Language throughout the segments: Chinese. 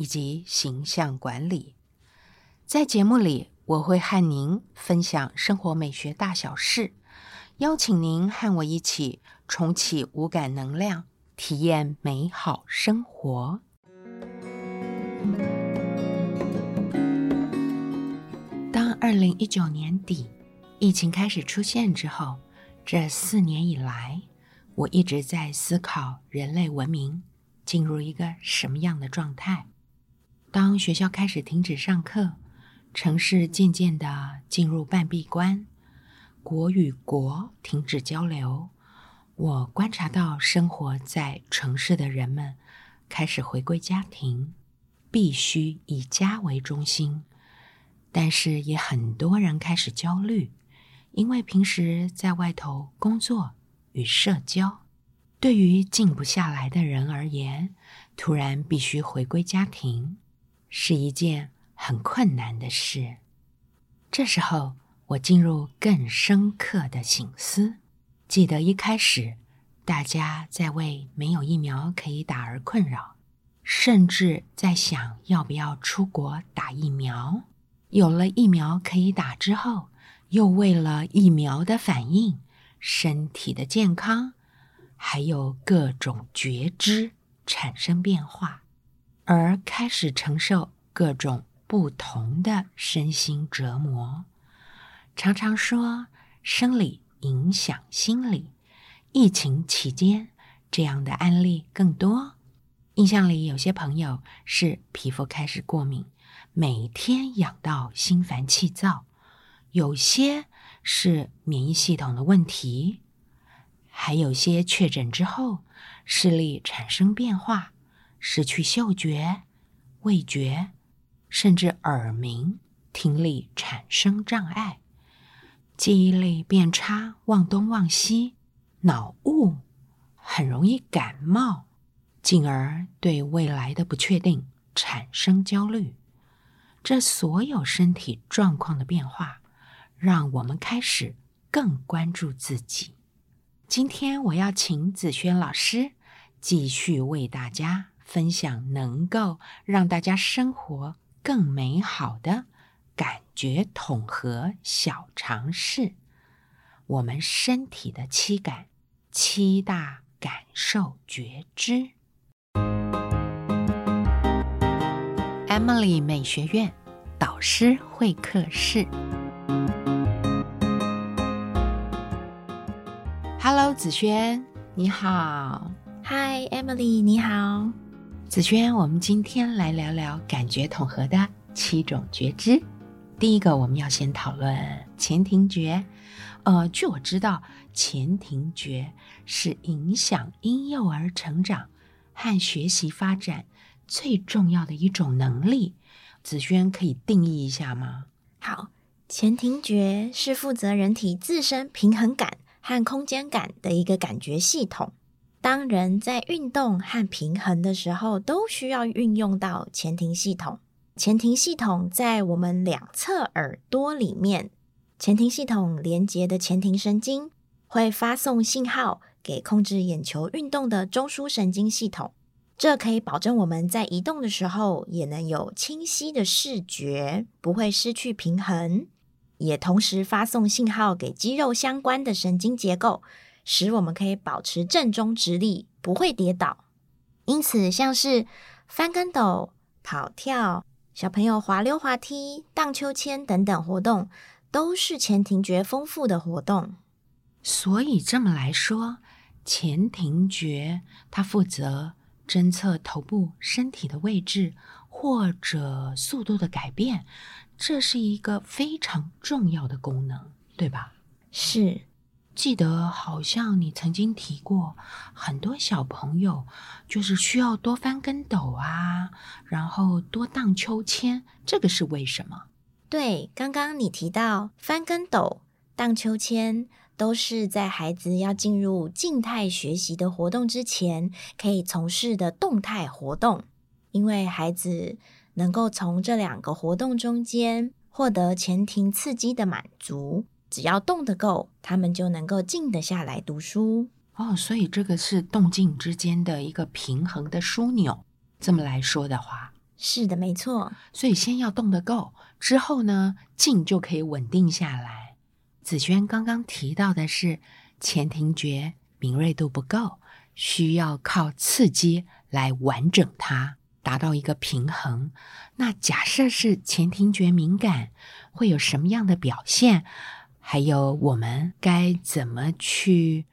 以及形象管理，在节目里我会和您分享生活美学大小事，邀请您和我一起重启五感能量，体验美好生活。当二零一九年底疫情开始出现之后，这四年以来，我一直在思考人类文明进入一个什么样的状态。当学校开始停止上课，城市渐渐的进入半闭关，国与国停止交流，我观察到生活在城市的人们开始回归家庭，必须以家为中心。但是也很多人开始焦虑，因为平时在外头工作与社交，对于静不下来的人而言，突然必须回归家庭。是一件很困难的事。这时候，我进入更深刻的醒思。记得一开始，大家在为没有疫苗可以打而困扰，甚至在想要不要出国打疫苗。有了疫苗可以打之后，又为了疫苗的反应、身体的健康，还有各种觉知产生变化。而开始承受各种不同的身心折磨，常常说生理影响心理。疫情期间，这样的案例更多。印象里有些朋友是皮肤开始过敏，每天痒到心烦气躁；有些是免疫系统的问题，还有些确诊之后视力产生变化。失去嗅觉、味觉，甚至耳鸣、听力产生障碍，记忆力变差，忘东忘西，脑雾，很容易感冒，进而对未来的不确定产生焦虑。这所有身体状况的变化，让我们开始更关注自己。今天我要请子轩老师继续为大家。分享能够让大家生活更美好的感觉统合小常识。我们身体的七感，七大感受觉知。Emily 美学院导师会客室。Hello，子轩，你好。Hi，Emily，你好。子轩，我们今天来聊聊感觉统合的七种觉知。第一个，我们要先讨论前庭觉。呃，据我知道，前庭觉是影响婴幼儿成长和学习发展最重要的一种能力。子轩可以定义一下吗？好，前庭觉是负责人体自身平衡感和空间感的一个感觉系统。当人在运动和平衡的时候，都需要运用到前庭系统。前庭系统在我们两侧耳朵里面，前庭系统连接的前庭神经会发送信号给控制眼球运动的中枢神经系统，这可以保证我们在移动的时候也能有清晰的视觉，不会失去平衡，也同时发送信号给肌肉相关的神经结构。使我们可以保持正中直立，不会跌倒。因此，像是翻跟斗、跑跳、小朋友滑溜滑梯、荡秋千等等活动，都是前庭觉丰富的活动。所以这么来说，前庭觉它负责侦测头部、身体的位置或者速度的改变，这是一个非常重要的功能，对吧？是。记得好像你曾经提过，很多小朋友就是需要多翻跟斗啊，然后多荡秋千，这个是为什么？对，刚刚你提到翻跟斗、荡秋千，都是在孩子要进入静态学习的活动之前可以从事的动态活动，因为孩子能够从这两个活动中间获得前庭刺激的满足，只要动得够，他们就能够静得下来读书。哦，所以这个是动静之间的一个平衡的枢纽。这么来说的话，是的，没错。所以先要动得够。之后呢，静就可以稳定下来。子轩刚刚提到的是前庭觉敏锐度不够，需要靠刺激来完整它，达到一个平衡。那假设是前庭觉敏感，会有什么样的表现？还有我们该怎么去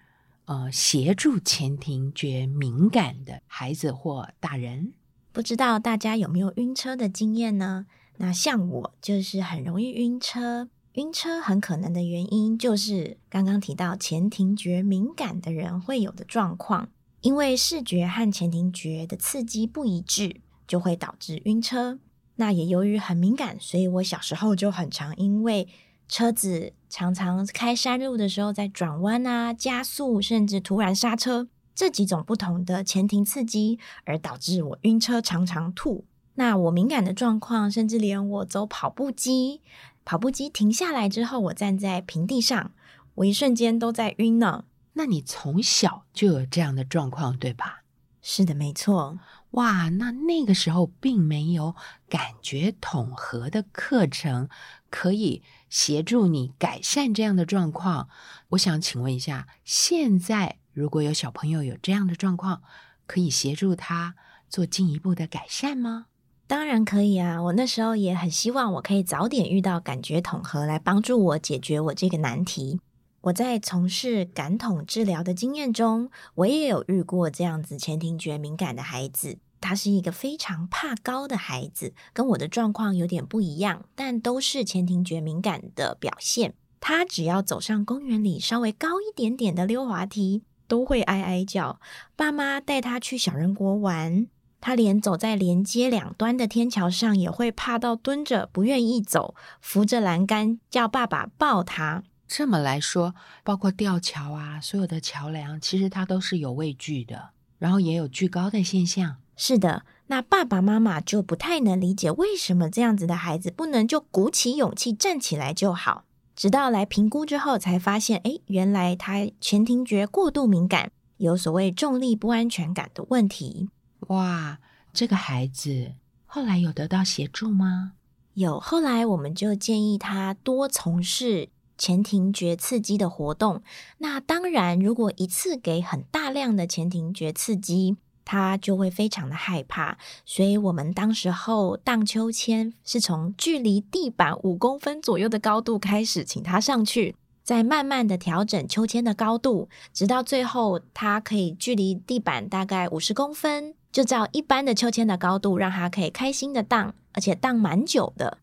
呃协助前庭觉敏感的孩子或大人？不知道大家有没有晕车的经验呢？那像我就是很容易晕车，晕车很可能的原因就是刚刚提到前庭觉敏感的人会有的状况，因为视觉和前庭觉的刺激不一致，就会导致晕车。那也由于很敏感，所以我小时候就很常因为车子常常开山路的时候在转弯啊、加速，甚至突然刹车这几种不同的前庭刺激，而导致我晕车，常常吐。那我敏感的状况，甚至连我走跑步机，跑步机停下来之后，我站在平地上，我一瞬间都在晕呢。那你从小就有这样的状况，对吧？是的，没错。哇，那那个时候并没有感觉统合的课程可以协助你改善这样的状况。我想请问一下，现在如果有小朋友有这样的状况，可以协助他做进一步的改善吗？当然可以啊！我那时候也很希望我可以早点遇到感觉统合来帮助我解决我这个难题。我在从事感统治疗的经验中，我也有遇过这样子前庭觉敏感的孩子。他是一个非常怕高的孩子，跟我的状况有点不一样，但都是前庭觉敏感的表现。他只要走上公园里稍微高一点点的溜滑梯，都会哀哀叫。爸妈带他去小人国玩。他连走在连接两端的天桥上也会怕到蹲着，不愿意走，扶着栏杆叫爸爸抱他。这么来说，包括吊桥啊，所有的桥梁，其实它都是有畏惧的，然后也有惧高的现象。是的，那爸爸妈妈就不太能理解为什么这样子的孩子不能就鼓起勇气站起来就好。直到来评估之后，才发现，哎，原来他前庭觉过度敏感，有所谓重力不安全感的问题。哇，这个孩子后来有得到协助吗？有，后来我们就建议他多从事前庭觉刺激的活动。那当然，如果一次给很大量的前庭觉刺激，他就会非常的害怕。所以我们当时候荡秋千是从距离地板五公分左右的高度开始，请他上去，再慢慢的调整秋千的高度，直到最后他可以距离地板大概五十公分。就照一般的秋千的高度，让他可以开心的荡，而且荡蛮久的。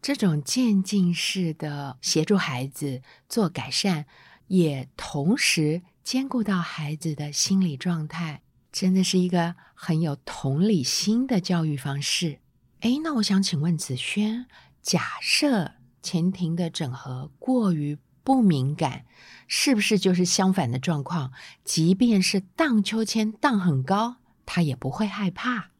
这种渐进式的协助孩子做改善，也同时兼顾到孩子的心理状态，真的是一个很有同理心的教育方式。诶，那我想请问子轩，假设前庭的整合过于不敏感，是不是就是相反的状况？即便是荡秋千荡很高。他也不会害怕，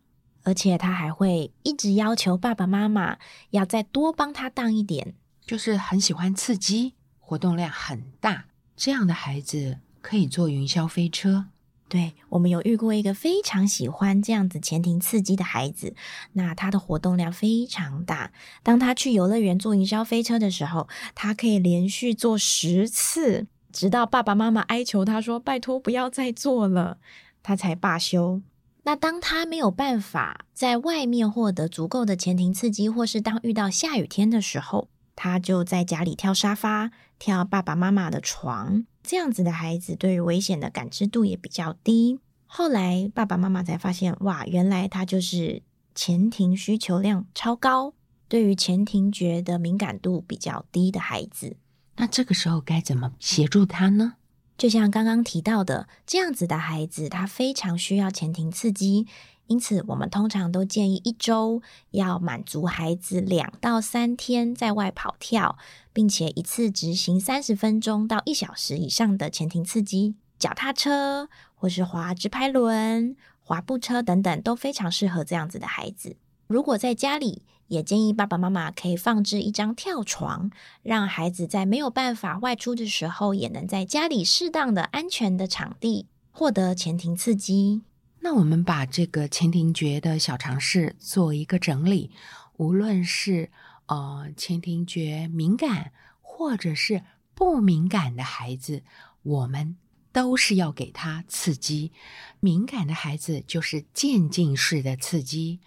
而且他还会一直要求爸爸妈妈要再多帮他荡一点，就是很喜欢刺激，活动量很大。这样的孩子可以坐云霄飞车。对我们有遇过一个非常喜欢这样子前庭刺激的孩子，那他的活动量非常大。当他去游乐园坐云霄飞车的时候，他可以连续坐十次，直到爸爸妈妈哀求他说：“拜托不要再做了”，他才罢休。那当他没有办法在外面获得足够的前庭刺激，或是当遇到下雨天的时候，他就在家里跳沙发、跳爸爸妈妈的床。这样子的孩子对于危险的感知度也比较低。后来爸爸妈妈才发现，哇，原来他就是前庭需求量超高，对于前庭觉的敏感度比较低的孩子。那这个时候该怎么协助他呢？就像刚刚提到的，这样子的孩子，他非常需要前庭刺激，因此我们通常都建议一周要满足孩子两到三天在外跑跳，并且一次执行三十分钟到一小时以上的前庭刺激，脚踏车或是滑直排轮、滑步车等等，都非常适合这样子的孩子。如果在家里，也建议爸爸妈妈可以放置一张跳床，让孩子在没有办法外出的时候，也能在家里适当的安全的场地获得前庭刺激。那我们把这个前庭觉的小常识做一个整理，无论是呃前庭觉敏感或者是不敏感的孩子，我们都是要给他刺激。敏感的孩子就是渐进式的刺激。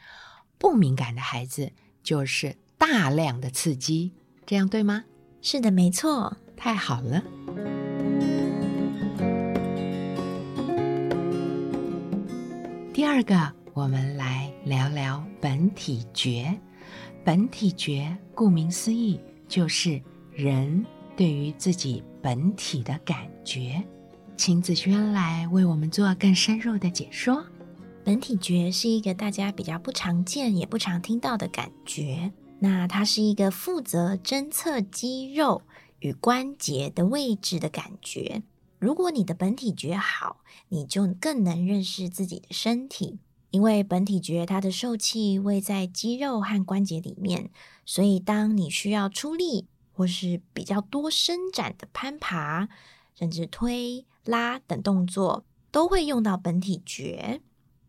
不敏感的孩子就是大量的刺激，这样对吗？是的，没错。太好了。第二个，我们来聊聊本体觉。本体觉顾名思义，就是人对于自己本体的感觉。请子轩来为我们做更深入的解说。本体觉是一个大家比较不常见也不常听到的感觉。那它是一个负责侦测肌肉与关节的位置的感觉。如果你的本体觉好，你就更能认识自己的身体。因为本体觉它的受气位在肌肉和关节里面，所以当你需要出力或是比较多伸展的攀爬，甚至推拉等动作，都会用到本体觉。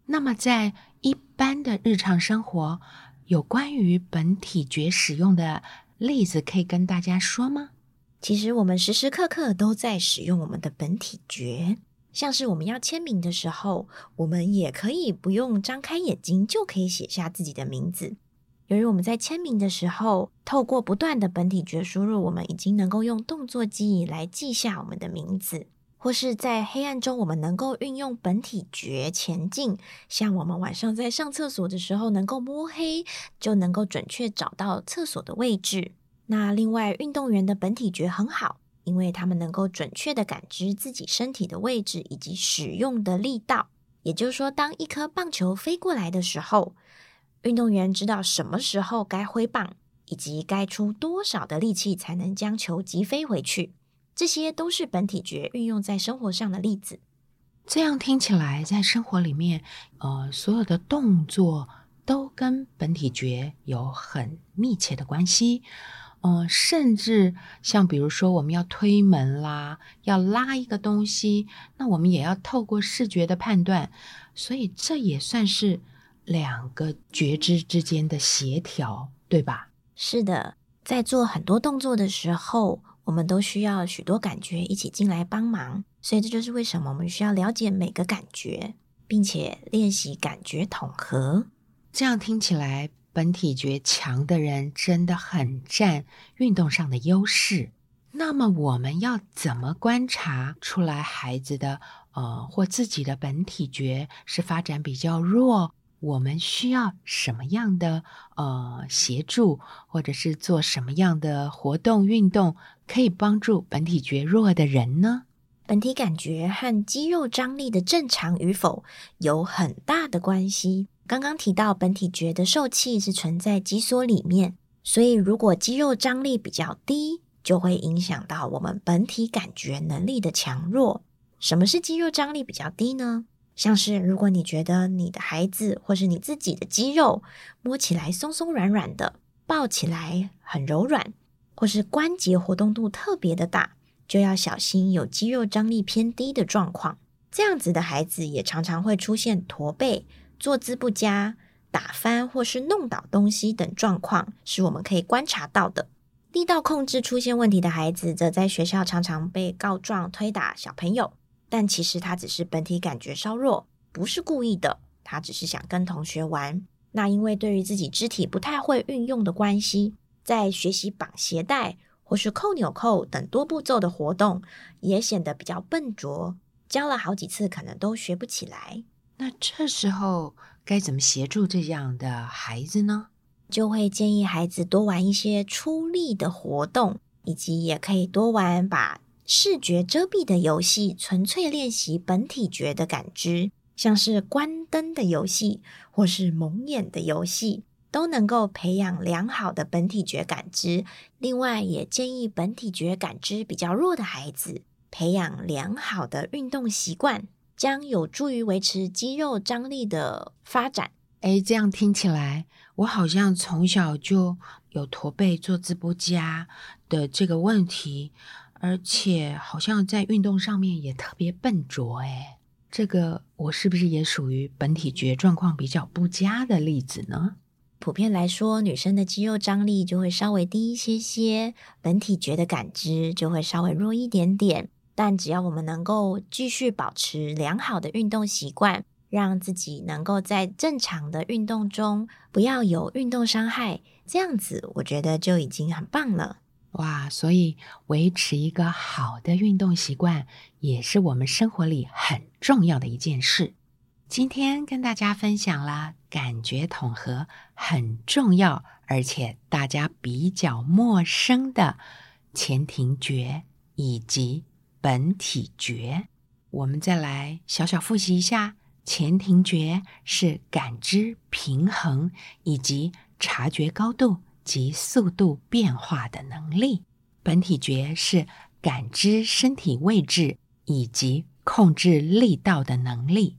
那么，在一般的日常生活，有关于本体觉使用的例子，可以跟大家说吗？其实，我们时时刻刻都在使用我们的本体觉，像是我们要签名的时候，我们也可以不用张开眼睛就可以写下自己的名字。由于我们在签名的时候，透过不断的本体觉输入，我们已经能够用动作记忆来记下我们的名字。或是在黑暗中，我们能够运用本体觉前进，像我们晚上在上厕所的时候，能够摸黑就能够准确找到厕所的位置。那另外，运动员的本体觉很好，因为他们能够准确的感知自己身体的位置以及使用的力道。也就是说，当一颗棒球飞过来的时候，运动员知道什么时候该挥棒，以及该出多少的力气才能将球击飞回去。这些都是本体觉运用在生活上的例子。这样听起来，在生活里面，呃，所有的动作都跟本体觉有很密切的关系。嗯，甚至像比如说，我们要推门啦，要拉一个东西，那我们也要透过视觉的判断。所以，这也算是两个觉知之间的协调，对吧？是的，在做很多动作的时候。我们都需要许多感觉一起进来帮忙，所以这就是为什么我们需要了解每个感觉，并且练习感觉统合。这样听起来，本体觉强的人真的很占运动上的优势。那么，我们要怎么观察出来孩子的呃或自己的本体觉是发展比较弱？我们需要什么样的呃协助，或者是做什么样的活动运动，可以帮助本体觉弱的人呢？本体感觉和肌肉张力的正常与否有很大的关系。刚刚提到本体觉的受气是存在肌梭里面，所以如果肌肉张力比较低，就会影响到我们本体感觉能力的强弱。什么是肌肉张力比较低呢？像是如果你觉得你的孩子或是你自己的肌肉摸起来松松软软的，抱起来很柔软，或是关节活动度特别的大，就要小心有肌肉张力偏低的状况。这样子的孩子也常常会出现驼背、坐姿不佳、打翻或是弄倒东西等状况，是我们可以观察到的。力道控制出现问题的孩子，则在学校常常被告状推打小朋友。但其实他只是本体感觉稍弱，不是故意的，他只是想跟同学玩。那因为对于自己肢体不太会运用的关系，在学习绑鞋带或是扣纽扣等多步骤的活动，也显得比较笨拙，教了好几次可能都学不起来。那这时候该怎么协助这样的孩子呢？就会建议孩子多玩一些出力的活动，以及也可以多玩把。视觉遮蔽的游戏，纯粹练习本体觉的感知，像是关灯的游戏或是蒙眼的游戏，都能够培养良好的本体觉感知。另外，也建议本体觉感知比较弱的孩子，培养良好的运动习惯，将有助于维持肌肉张力的发展。哎，这样听起来，我好像从小就有驼背、做自不佳的这个问题，而且好像在运动上面也特别笨拙。哎，这个我是不是也属于本体觉状况比较不佳的例子呢？普遍来说，女生的肌肉张力就会稍微低一些些，本体觉的感知就会稍微弱一点点。但只要我们能够继续保持良好的运动习惯。让自己能够在正常的运动中不要有运动伤害，这样子我觉得就已经很棒了。哇！所以维持一个好的运动习惯也是我们生活里很重要的一件事。今天跟大家分享了感觉统合很重要，而且大家比较陌生的前庭觉以及本体觉。我们再来小小复习一下。前庭觉是感知平衡以及察觉高度及速度变化的能力，本体觉是感知身体位置以及控制力道的能力。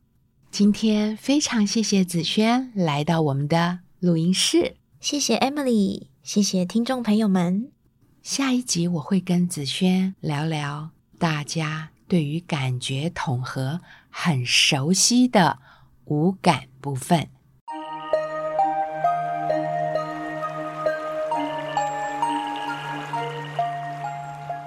今天非常谢谢子轩来到我们的录音室，谢谢 Emily，谢谢听众朋友们。下一集我会跟子轩聊聊大家。对于感觉统合很熟悉的五感部分，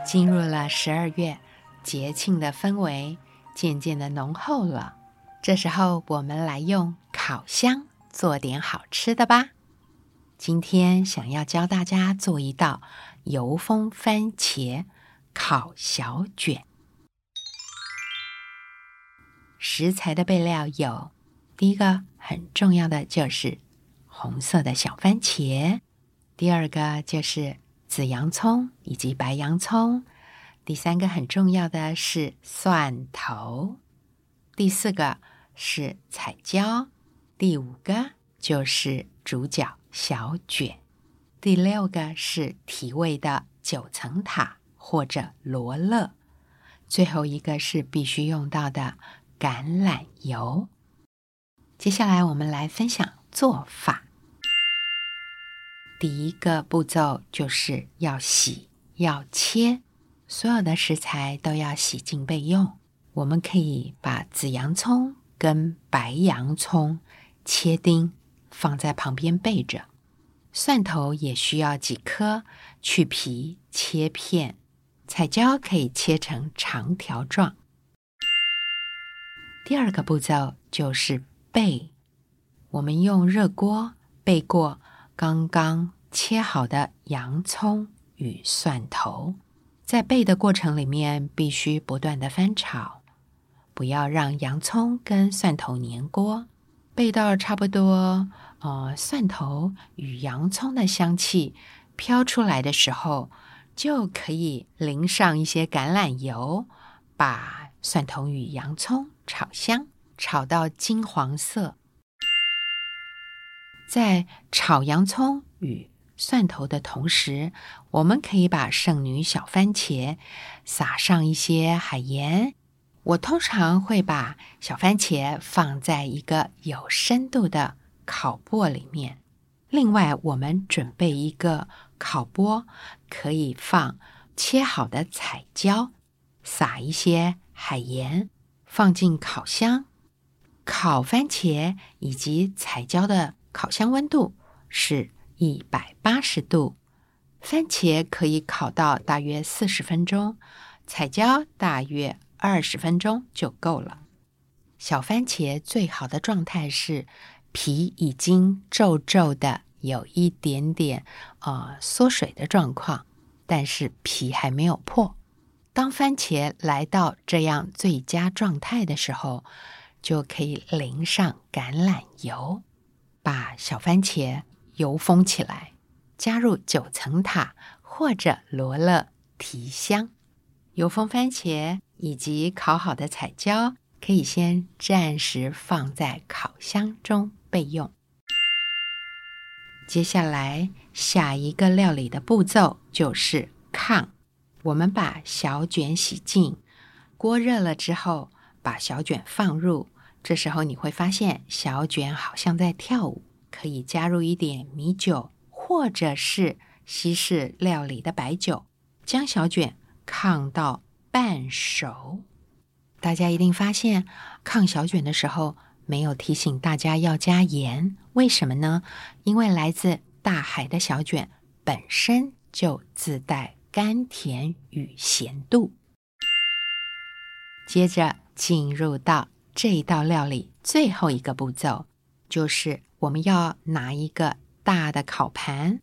进入了十二月，节庆的氛围渐渐的浓厚了。这时候，我们来用烤箱做点好吃的吧。今天想要教大家做一道油封番茄烤小卷。食材的备料有：第一个很重要的就是红色的小番茄；第二个就是紫洋葱以及白洋葱；第三个很重要的是蒜头；第四个是彩椒；第五个就是主角小卷；第六个是提味的九层塔或者罗勒；最后一个是必须用到的。橄榄油。接下来，我们来分享做法。第一个步骤就是要洗、要切，所有的食材都要洗净备用。我们可以把紫洋葱跟白洋葱切丁放在旁边备着，蒜头也需要几颗，去皮切片，彩椒可以切成长条状。第二个步骤就是备，我们用热锅备过刚刚切好的洋葱与蒜头，在备的过程里面必须不断的翻炒，不要让洋葱跟蒜头粘锅。备到差不多，呃，蒜头与洋葱的香气飘出来的时候，就可以淋上一些橄榄油，把蒜头与洋葱。炒香，炒到金黄色。在炒洋葱与蒜头的同时，我们可以把剩女小番茄撒上一些海盐。我通常会把小番茄放在一个有深度的烤钵里面。另外，我们准备一个烤钵，可以放切好的彩椒，撒一些海盐。放进烤箱，烤番茄以及彩椒的烤箱温度是一百八十度，番茄可以烤到大约四十分钟，彩椒大约二十分钟就够了。小番茄最好的状态是皮已经皱皱的，有一点点呃缩水的状况，但是皮还没有破。当番茄来到这样最佳状态的时候，就可以淋上橄榄油，把小番茄油封起来，加入九层塔或者罗勒提香。油封番茄以及烤好的彩椒，可以先暂时放在烤箱中备用。接下来，下一个料理的步骤就是炕。我们把小卷洗净，锅热了之后，把小卷放入。这时候你会发现小卷好像在跳舞，可以加入一点米酒，或者是西式料理的白酒，将小卷炕到半熟。大家一定发现炕小卷的时候没有提醒大家要加盐，为什么呢？因为来自大海的小卷本身就自带甘甜与咸度。接着进入到。这一道料理最后一个步骤，就是我们要拿一个大的烤盘，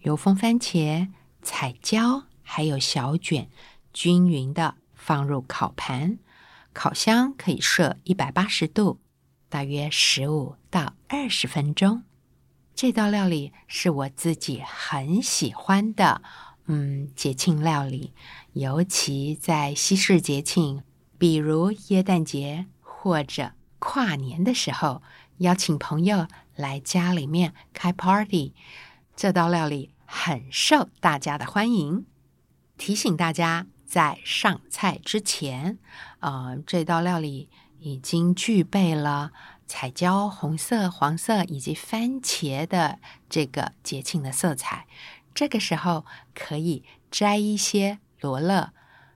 油封番茄、彩椒还有小卷，均匀的放入烤盘。烤箱可以设一百八十度，大约十五到二十分钟。这道料理是我自己很喜欢的，嗯，节庆料理，尤其在西式节庆，比如耶诞节。或者跨年的时候邀请朋友来家里面开 party，这道料理很受大家的欢迎。提醒大家，在上菜之前，呃，这道料理已经具备了彩椒红色、黄色以及番茄的这个节庆的色彩。这个时候可以摘一些罗勒，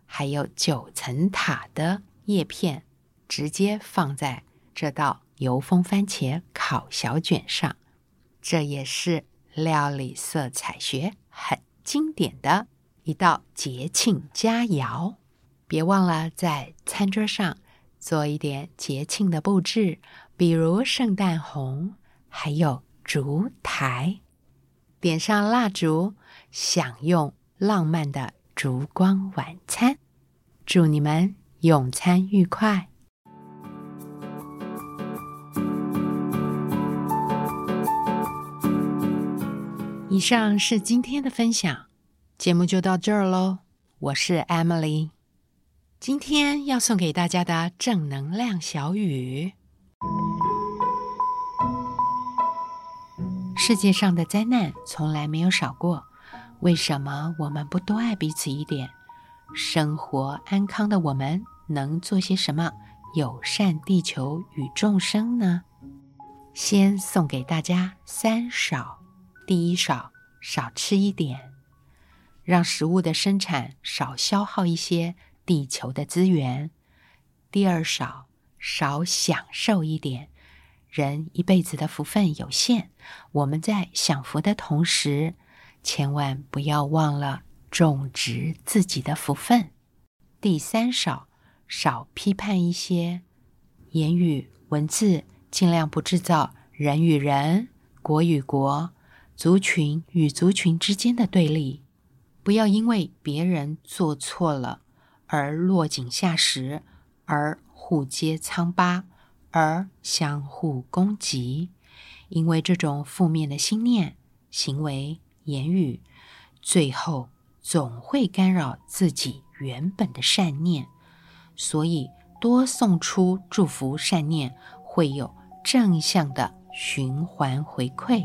还有九层塔的叶片。直接放在这道油封番茄烤小卷上，这也是料理色彩学很经典的一道节庆佳肴。别忘了在餐桌上做一点节庆的布置，比如圣诞红，还有烛台，点上蜡烛，享用浪漫的烛光晚餐。祝你们用餐愉快！以上是今天的分享，节目就到这儿喽。我是 Emily，今天要送给大家的正能量小语：世界上的灾难从来没有少过，为什么我们不多爱彼此一点？生活安康的我们能做些什么友善地球与众生呢？先送给大家三少。第一少少吃一点，让食物的生产少消耗一些地球的资源。第二少少享受一点，人一辈子的福分有限，我们在享福的同时，千万不要忘了种植自己的福分。第三少少批判一些言语文字，尽量不制造人与人、国与国。族群与族群之间的对立，不要因为别人做错了而落井下石，而互揭疮疤，而相互攻击。因为这种负面的心念、行为、言语，最后总会干扰自己原本的善念。所以，多送出祝福善念，会有正向的循环回馈。